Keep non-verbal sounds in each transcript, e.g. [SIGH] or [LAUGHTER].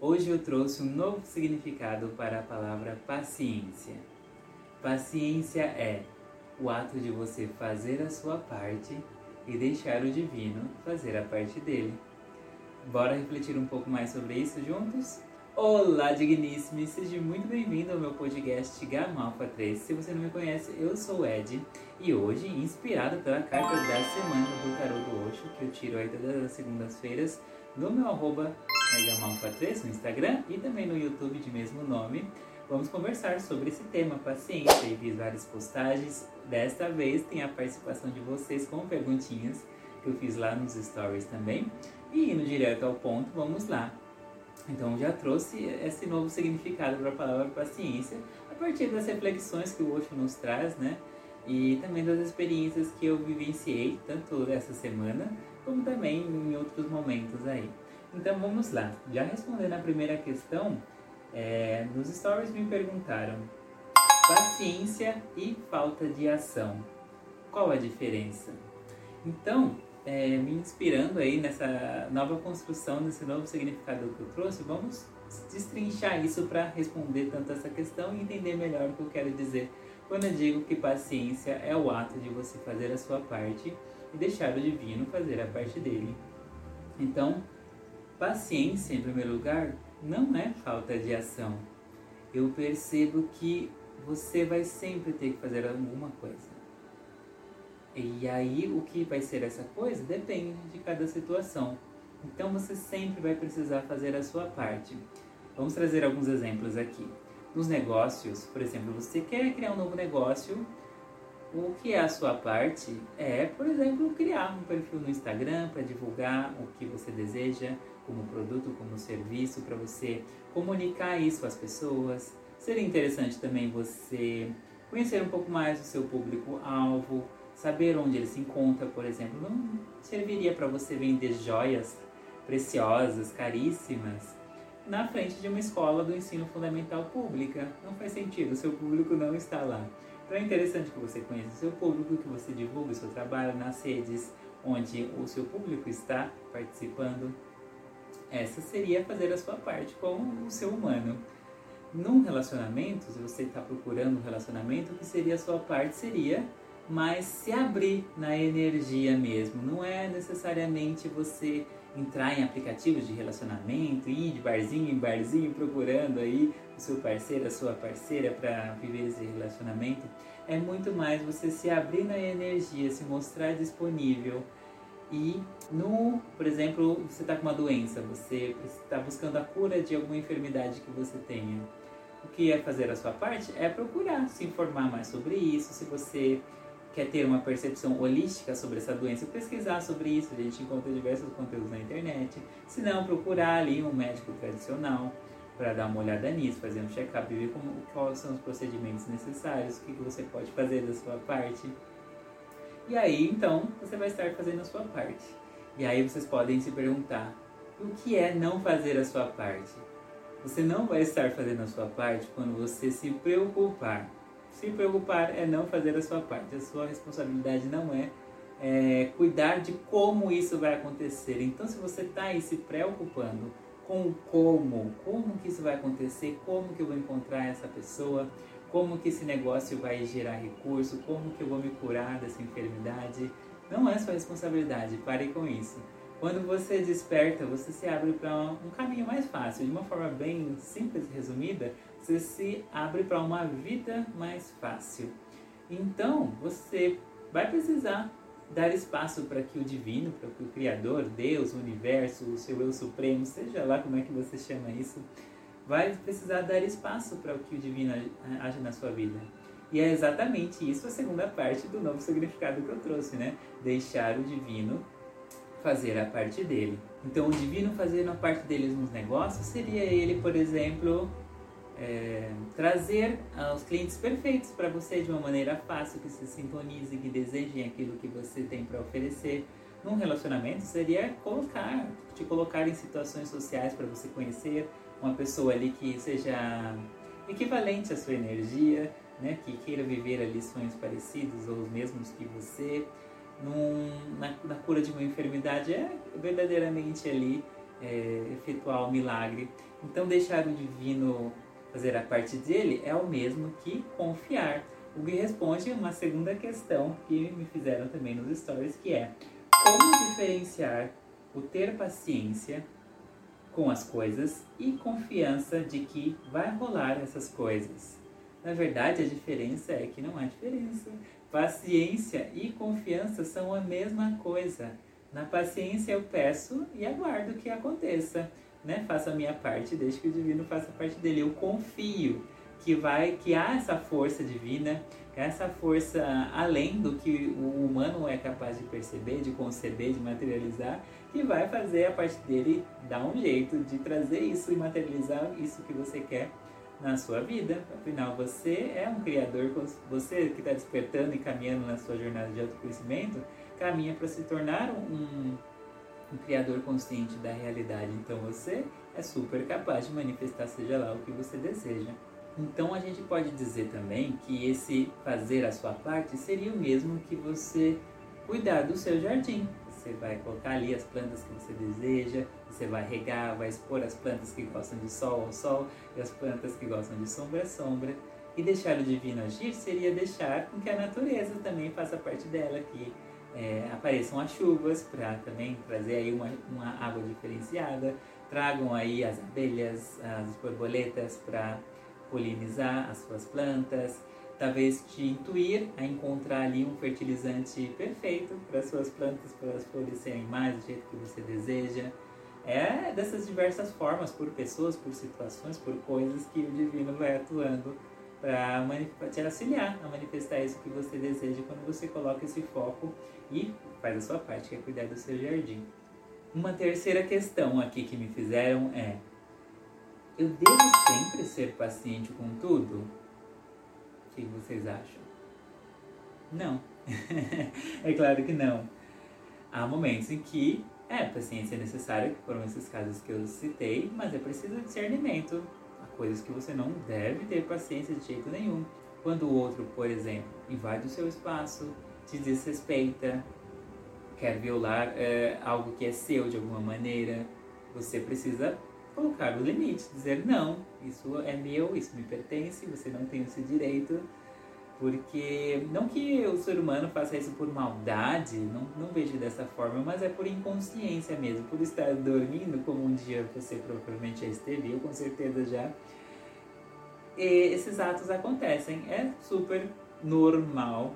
Hoje eu trouxe um novo significado para a palavra paciência. Paciência é o ato de você fazer a sua parte e deixar o divino fazer a parte dele. Bora refletir um pouco mais sobre isso juntos? Olá, digníssimo! Seja muito bem-vindo ao meu podcast Gama Alpha 3. Se você não me conhece, eu sou o Ed e hoje, inspirado pela carta da semana do Tarot do Osho, que eu tiro aí todas as segundas-feiras no meu arroba Gama 3 no Instagram e também no YouTube de mesmo nome, vamos conversar sobre esse tema, paciência, e fiz várias postagens. Desta vez tem a participação de vocês com perguntinhas que eu fiz lá nos stories também. E indo direto ao ponto, vamos lá. Então já trouxe esse novo significado para a palavra paciência a partir das reflexões que o Osho nos traz, né? E também das experiências que eu vivenciei, tanto essa semana como também em outros momentos aí. Então vamos lá. Já respondendo a primeira questão, é, nos stories me perguntaram paciência e falta de ação. Qual a diferença? Então, é, me inspirando aí nessa nova construção, nesse novo significado que eu trouxe, vamos destrinchar isso para responder tanto essa questão e entender melhor o que eu quero dizer quando eu digo que paciência é o ato de você fazer a sua parte e deixar o divino fazer a parte dele. Então, paciência, em primeiro lugar, não é falta de ação. Eu percebo que você vai sempre ter que fazer alguma coisa. E aí, o que vai ser essa coisa depende de cada situação. Então, você sempre vai precisar fazer a sua parte. Vamos trazer alguns exemplos aqui. Nos negócios, por exemplo, você quer criar um novo negócio, o que é a sua parte é, por exemplo, criar um perfil no Instagram para divulgar o que você deseja como produto, como serviço, para você comunicar isso às pessoas. Seria interessante também você conhecer um pouco mais o seu público-alvo, saber onde ele se encontra, por exemplo. Não serviria para você vender joias preciosas, caríssimas, na frente de uma escola do ensino fundamental pública. Não faz sentido, seu público não está lá. Então é interessante que você conheça o seu público, que você divulgue o seu trabalho nas redes onde o seu público está participando. Essa seria fazer a sua parte com o seu humano. Num relacionamento, se você está procurando um relacionamento, o que seria a sua parte seria mais se abrir na energia mesmo. Não é necessariamente você entrar em aplicativos de relacionamento, ir de barzinho em barzinho procurando aí o seu parceiro, a sua parceira para viver esse relacionamento. É muito mais você se abrir na energia, se mostrar disponível. E no, por exemplo, você está com uma doença, você está buscando a cura de alguma enfermidade que você tenha. O que é fazer a sua parte é procurar se informar mais sobre isso. Se você quer ter uma percepção holística sobre essa doença, pesquisar sobre isso, a gente encontra diversos conteúdos na internet. Se não, procurar ali um médico tradicional para dar uma olhada nisso, fazer um check-up e ver como, quais são os procedimentos necessários, o que, que você pode fazer da sua parte. E aí, então, você vai estar fazendo a sua parte. E aí vocês podem se perguntar, o que é não fazer a sua parte? Você não vai estar fazendo a sua parte quando você se preocupar se preocupar é não fazer a sua parte. A sua responsabilidade não é, é cuidar de como isso vai acontecer. Então, se você está aí se preocupando com o como, como que isso vai acontecer, como que eu vou encontrar essa pessoa, como que esse negócio vai gerar recurso, como que eu vou me curar dessa enfermidade, não é sua responsabilidade. Pare com isso. Quando você desperta, você se abre para um caminho mais fácil, de uma forma bem simples e resumida, você se abre para uma vida mais fácil. Então, você vai precisar dar espaço para que o divino, para que o Criador, Deus, o universo, o seu eu supremo, seja lá como é que você chama isso, vai precisar dar espaço para que o divino age na sua vida. E é exatamente isso a segunda parte do novo significado que eu trouxe, né? Deixar o divino fazer a parte dele. Então, o divino fazendo a parte dele nos negócios seria ele, por exemplo, é, trazer os clientes perfeitos para você de uma maneira fácil, que se sintonize, que desejem aquilo que você tem para oferecer. Num relacionamento seria colocar, te colocar em situações sociais para você conhecer uma pessoa ali que seja equivalente à sua energia, né, que queira viver ali sonhos parecidos ou os mesmos que você. Num, na, na cura de uma enfermidade é verdadeiramente ali é, efetuar o milagre. Então, deixar o divino fazer a parte dele é o mesmo que confiar. O que responde uma segunda questão que me fizeram também nos stories, que é como diferenciar o ter paciência com as coisas e confiança de que vai rolar essas coisas. Na verdade, a diferença é que não há diferença. Paciência e confiança são a mesma coisa. Na paciência eu peço e aguardo que aconteça, né? Faça a minha parte, deixe que o divino faça a parte dele. Eu confio que vai, que há essa força divina, essa força além do que o humano é capaz de perceber, de conceber, de materializar, que vai fazer a parte dele dar um jeito de trazer isso e materializar isso que você quer na sua vida. Afinal, você é um criador, você que está despertando e caminhando na sua jornada de autoconhecimento, caminha para se tornar um, um criador consciente da realidade. Então, você é super capaz de manifestar, seja lá o que você deseja. Então, a gente pode dizer também que esse fazer a sua parte seria o mesmo que você cuidar do seu jardim. Você vai colocar ali as plantas que você deseja, você vai regar, vai expor as plantas que gostam de sol ao sol e as plantas que gostam de sombra a sombra. E deixar o divino agir seria deixar com que a natureza também faça parte dela, que é, apareçam as chuvas para também trazer aí uma, uma água diferenciada, tragam aí as abelhas, as borboletas para polinizar as suas plantas, talvez te intuir a encontrar ali um fertilizante perfeito para suas plantas, para elas florescerem mais do jeito que você deseja. É dessas diversas formas, por pessoas, por situações, por coisas que o divino vai atuando para te auxiliar a manifestar isso que você deseja quando você coloca esse foco e faz a sua parte, que é cuidar do seu jardim. Uma terceira questão aqui que me fizeram é: eu devo sempre ser paciente com tudo? O que vocês acham? Não. [LAUGHS] é claro que não. Há momentos em que é, paciência é necessária, que foram esses casos que eu citei, mas é preciso discernimento coisas que você não deve ter paciência de jeito nenhum. Quando o outro, por exemplo, invade o seu espaço, te desrespeita, quer violar é, algo que é seu de alguma maneira, você precisa colocar o limite, dizer não, isso é meu, isso me pertence, você não tem esse direito, porque não que o ser humano faça isso por maldade, não, não vejo dessa forma, mas é por inconsciência mesmo, por estar dormindo, como um dia você provavelmente já esteve, eu com certeza já, e esses atos acontecem. É super normal,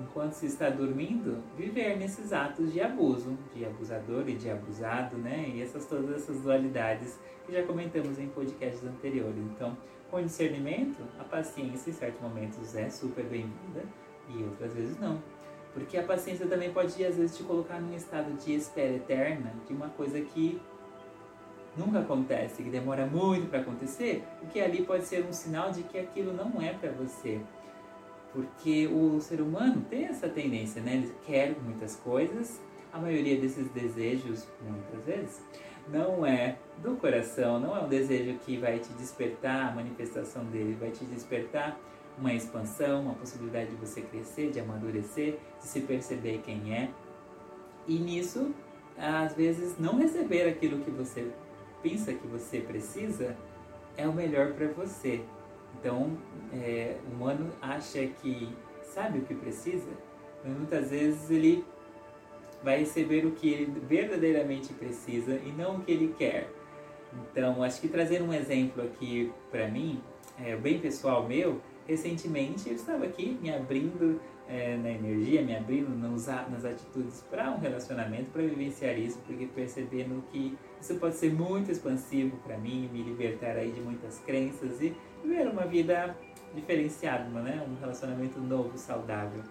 enquanto se está dormindo, viver nesses atos de abuso, de abusador e de abusado, né? E essas todas essas dualidades que já comentamos em podcasts anteriores. Então, com discernimento, a paciência em certos momentos é super bem-vinda e outras vezes não. Porque a paciência também pode, às vezes, te colocar num estado de espera eterna de uma coisa que nunca acontece, que demora muito para acontecer, o que ali pode ser um sinal de que aquilo não é para você. Porque o ser humano tem essa tendência, né? Ele quer muitas coisas, a maioria desses desejos, muitas vezes, não é do coração, não é um desejo que vai te despertar a manifestação dele, vai te despertar uma expansão, uma possibilidade de você crescer, de amadurecer, de se perceber quem é. E nisso, às vezes, não receber aquilo que você pensa que você precisa é o melhor para você. Então, é, o humano acha que sabe o que precisa, mas muitas vezes ele vai receber o que ele verdadeiramente precisa e não o que ele quer. Então, acho que trazer um exemplo aqui para mim, é, bem pessoal meu, recentemente eu estava aqui me abrindo é, na energia, me abrindo nas, nas atitudes para um relacionamento, para vivenciar isso, porque percebendo que isso pode ser muito expansivo para mim, me libertar aí de muitas crenças e viver uma vida diferenciada, né? um relacionamento novo, saudável.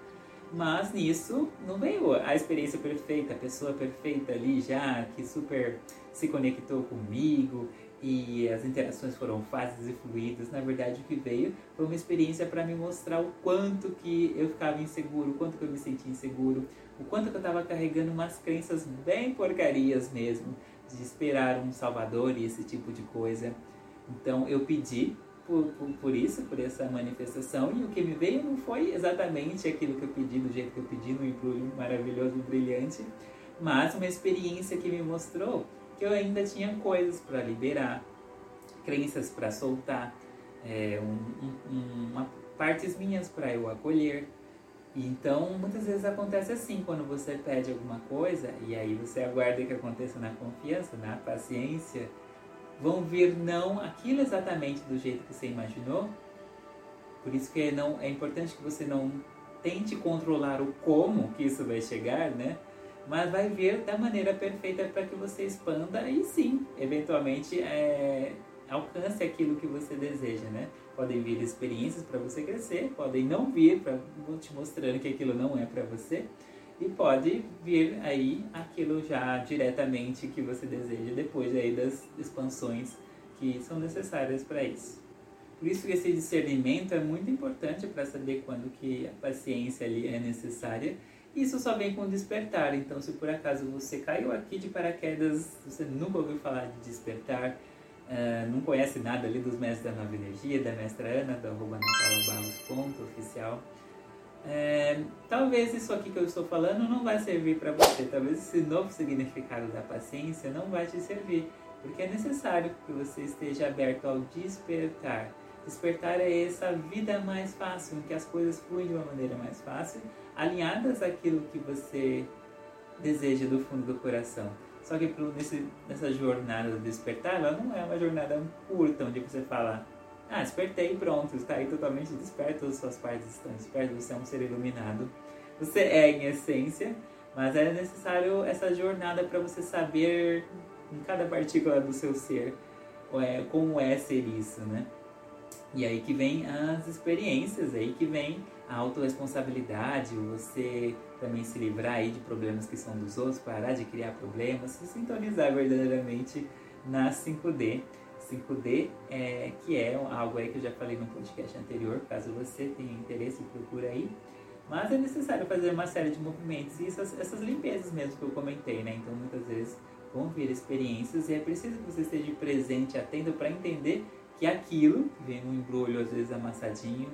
Mas nisso não veio a experiência perfeita, a pessoa perfeita ali já, que super se conectou comigo e as interações foram fáceis e fluídas. Na verdade, o que veio foi uma experiência para me mostrar o quanto que eu ficava inseguro, o quanto que eu me sentia inseguro, o quanto que eu estava carregando umas crenças bem porcarias mesmo, de esperar um salvador e esse tipo de coisa. Então eu pedi por, por, por, isso, por essa manifestação, e o que me veio não foi exatamente aquilo que eu pedi, do jeito que eu pedi, no embrulho maravilhoso e brilhante, mas uma experiência que me mostrou porque eu ainda tinha coisas para liberar, crenças para soltar, é, um, um, uma, partes minhas para eu acolher. Então, muitas vezes acontece assim, quando você pede alguma coisa e aí você aguarda que aconteça na confiança, na paciência, vão vir não aquilo exatamente do jeito que você imaginou. Por isso que é, não, é importante que você não tente controlar o como que isso vai chegar, né? Mas vai vir da maneira perfeita para que você expanda e sim, eventualmente é, alcance aquilo que você deseja, né? Podem vir experiências para você crescer, podem não vir para te mostrando que aquilo não é para você e pode vir aí aquilo já diretamente que você deseja depois aí das expansões que são necessárias para isso. Por isso que esse discernimento é muito importante para saber quando que a paciência ali é necessária. Isso só vem com despertar. Então, se por acaso você caiu aqui de paraquedas, você nunca ouviu falar de despertar, uh, não conhece nada ali dos mestres da nova energia, da mestra Ana, do arroba ponto oficial, é, talvez isso aqui que eu estou falando não vai servir para você. Talvez esse novo significado da paciência não vai te servir, porque é necessário que você esteja aberto ao despertar. Despertar é essa vida mais fácil, em que as coisas fluem de uma maneira mais fácil, alinhadas àquilo que você deseja do fundo do coração. Só que nesse, nessa jornada do despertar, ela não é uma jornada curta, onde você fala, ah, despertei, pronto, está aí totalmente desperto, as suas partes estão despertas, você é um ser iluminado. Você é em essência, mas é necessário essa jornada para você saber em cada partícula do seu ser é, como é ser isso, né? E aí que vem as experiências, aí que vem a autorresponsabilidade, você também se livrar aí de problemas que são dos outros, parar de criar problemas, se sintonizar verdadeiramente na 5D. 5D, é, que é algo aí que eu já falei no podcast anterior, caso você tenha interesse, procura aí. Mas é necessário fazer uma série de movimentos e essas, essas limpezas mesmo que eu comentei, né? Então muitas vezes vão vir experiências e é preciso que você esteja presente, atento para entender que aquilo, vem um embrulho às vezes amassadinho,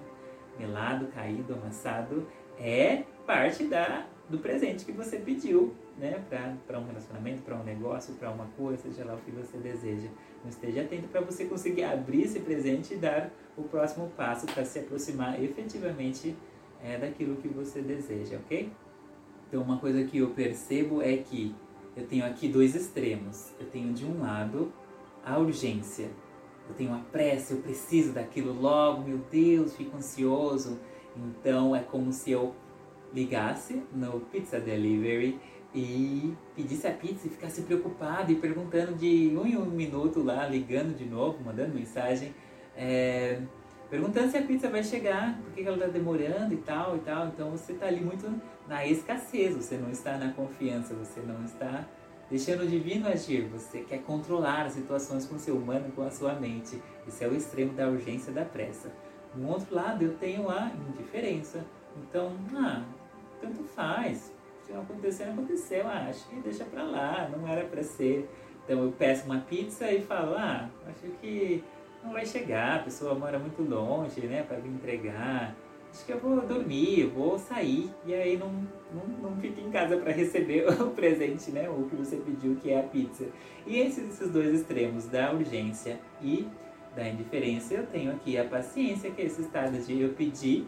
melado, caído, amassado, é parte da, do presente que você pediu, né? Para um relacionamento, para um negócio, para uma cura, seja lá o que você deseja. Então esteja atento para você conseguir abrir esse presente e dar o próximo passo para se aproximar efetivamente é, daquilo que você deseja, ok? Então uma coisa que eu percebo é que eu tenho aqui dois extremos. Eu tenho de um lado a urgência eu tenho uma pressa, eu preciso daquilo logo, meu Deus, fico ansioso. Então é como se eu ligasse no Pizza Delivery e pedisse a pizza e ficasse preocupado e perguntando de um em um minuto lá, ligando de novo, mandando mensagem, é, perguntando se a pizza vai chegar, por que ela está demorando e tal e tal. Então você está ali muito na escassez, você não está na confiança, você não está Deixando o divino agir, você quer controlar as situações com o seu humano, com a sua mente. Esse é o extremo da urgência da pressa. No outro lado, eu tenho a indiferença. Então, ah, tanto faz. Se não acontecer, não aconteceu. Ah, acho que deixa pra lá, não era pra ser. Então, eu peço uma pizza e falo, ah, acho que não vai chegar, a pessoa mora muito longe, né, para me entregar acho que eu vou dormir, eu vou sair e aí não, não, não fica em casa para receber [LAUGHS] o presente, né? O que você pediu, que é a pizza. E esses, esses dois extremos da urgência e da indiferença, eu tenho aqui a paciência, que é esse estado de eu pedir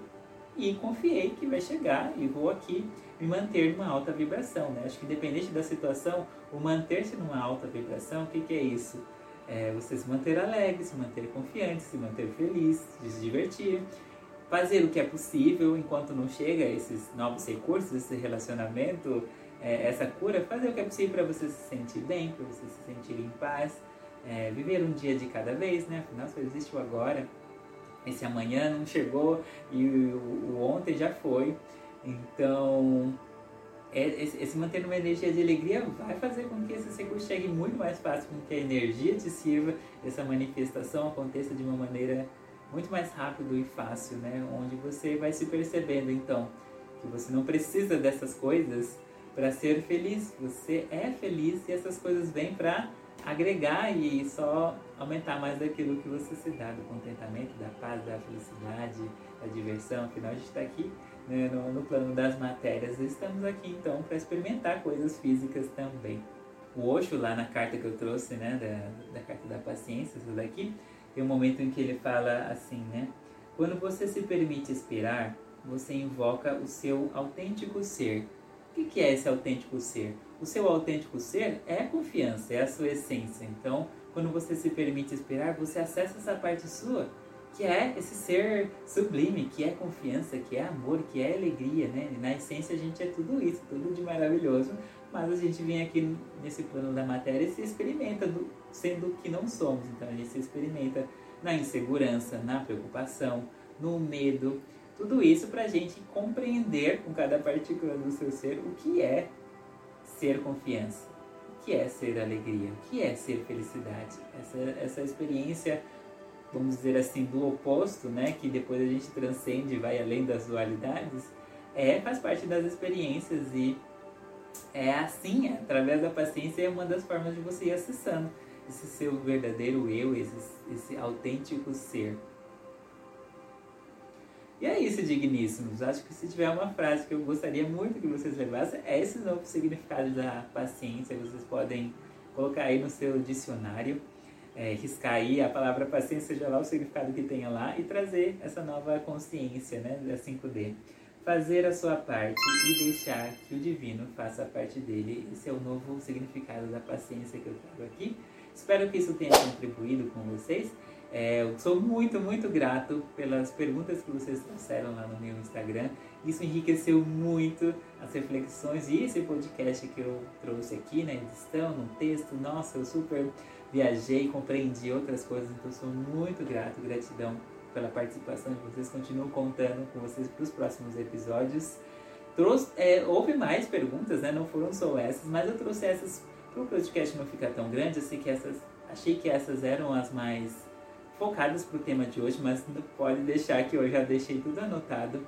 e confiei que vai chegar e vou aqui me manter numa alta vibração, né? Acho que independente da situação, o manter-se numa alta vibração, o que, que é isso? É você se manter alegre, se manter confiante, se manter feliz, se divertir fazer o que é possível enquanto não chega esses novos recursos, esse relacionamento, é, essa cura, fazer o que é possível para você se sentir bem, para você se sentir em paz, é, viver um dia de cada vez, né? Afinal, só existe o agora. Esse amanhã não chegou e o, ontem já foi. Então, é, esse, manter uma energia de alegria vai fazer com que esse recursos chegue muito mais fácil, com que a energia te sirva, essa manifestação aconteça de uma maneira muito mais rápido e fácil, né? Onde você vai se percebendo então que você não precisa dessas coisas para ser feliz. Você é feliz e essas coisas vêm para agregar e só aumentar mais daquilo que você se dá, do contentamento, da paz, da felicidade, da diversão. Afinal, a gente está aqui né, no, no plano das matérias. Estamos aqui então para experimentar coisas físicas também. O Osho, lá na carta que eu trouxe, né, da, da carta da paciência, isso daqui, tem um momento em que ele fala assim, né? Quando você se permite esperar, você invoca o seu autêntico ser. O que é esse autêntico ser? O seu autêntico ser é a confiança, é a sua essência. Então, quando você se permite esperar, você acessa essa parte sua, que é esse ser sublime, que é confiança, que é amor, que é alegria, né? E na essência a gente é tudo isso, tudo de maravilhoso, mas a gente vem aqui nesse plano da matéria e se experimenta do, sendo que não somos. Então a gente se experimenta na insegurança, na preocupação, no medo, tudo isso para a gente compreender com cada partícula do seu ser o que é ser confiança, o que é ser alegria, o que é ser felicidade. Essa, essa experiência, vamos dizer assim, do oposto, né, que depois a gente transcende e vai além das dualidades, é, faz parte das experiências e é assim, é, através da paciência, é uma das formas de você ir acessando esse seu verdadeiro eu, esse, esse autêntico ser. E é isso, digníssimos. Acho que se tiver uma frase que eu gostaria muito que vocês levassem, é esse novo significado da paciência. Vocês podem colocar aí no seu dicionário, é, riscar aí a palavra paciência, seja lá o significado que tenha lá, e trazer essa nova consciência né, da 5D. Fazer a sua parte e deixar que o divino faça a parte dele. Esse é o novo significado da paciência que eu trago aqui. Espero que isso tenha contribuído com vocês. É, eu sou muito, muito grato pelas perguntas que vocês trouxeram lá no meu Instagram. Isso enriqueceu muito as reflexões e esse podcast que eu trouxe aqui na edição, no texto. Nossa, eu super viajei, compreendi outras coisas, então sou muito grato, gratidão pela participação de vocês. Continuo contando com vocês para os próximos episódios. Trouxe, é, houve mais perguntas, né? Não foram só essas, mas eu trouxe essas para o podcast não ficar tão grande. Que essas, achei que essas eram as mais focadas para o tema de hoje, mas pode deixar que eu já deixei tudo anotado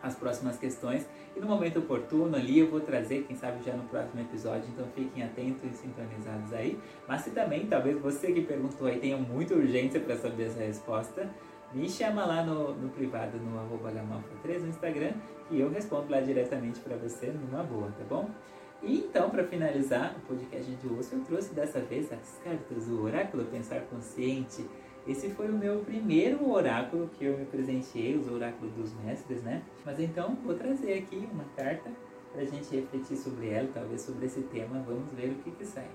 as próximas questões e no momento oportuno ali eu vou trazer, quem sabe já no próximo episódio, então fiquem atentos e sintonizados aí. Mas se também, talvez você que perguntou aí tenha muita urgência para saber essa resposta, me chama lá no, no privado, no arroba 3 no Instagram, e eu respondo lá diretamente para você numa boa, tá bom? E então, para finalizar o podcast de hoje, eu trouxe dessa vez as cartas do Oráculo Pensar Consciente, esse foi o meu primeiro oráculo que eu me presenteei, os oráculos dos mestres, né? Mas então vou trazer aqui uma carta para a gente refletir sobre ela, talvez sobre esse tema. Vamos ver o que, que sai.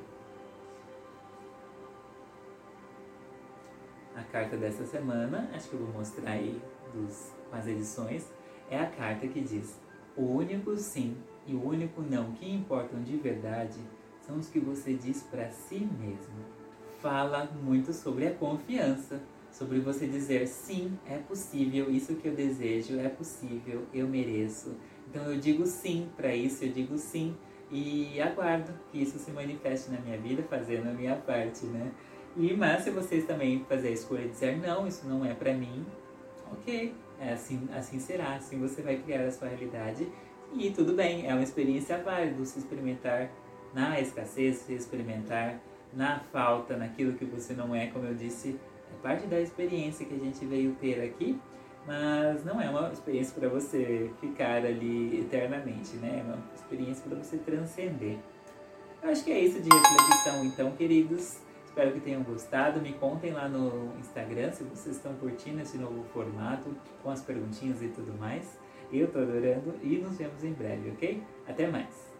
A carta dessa semana, acho que eu vou mostrar aí dos, com as edições, é a carta que diz: O único sim e o único não que importam de verdade são os que você diz para si mesmo fala muito sobre a confiança, sobre você dizer sim, é possível, isso que eu desejo é possível, eu mereço. Então eu digo sim para isso, eu digo sim e aguardo que isso se manifeste na minha vida fazendo a minha parte, né? E mas se vocês também fazerem a escolha de dizer não, isso não é para mim, ok, é assim, assim será, assim você vai criar a sua realidade e tudo bem, é uma experiência válida se experimentar na escassez, se experimentar na falta, naquilo que você não é, como eu disse, é parte da experiência que a gente veio ter aqui, mas não é uma experiência para você ficar ali eternamente, né? É uma experiência para você transcender. Eu acho que é isso de reflexão, então, queridos. Espero que tenham gostado. Me contem lá no Instagram se vocês estão curtindo esse novo formato, com as perguntinhas e tudo mais. Eu estou adorando e nos vemos em breve, ok? Até mais!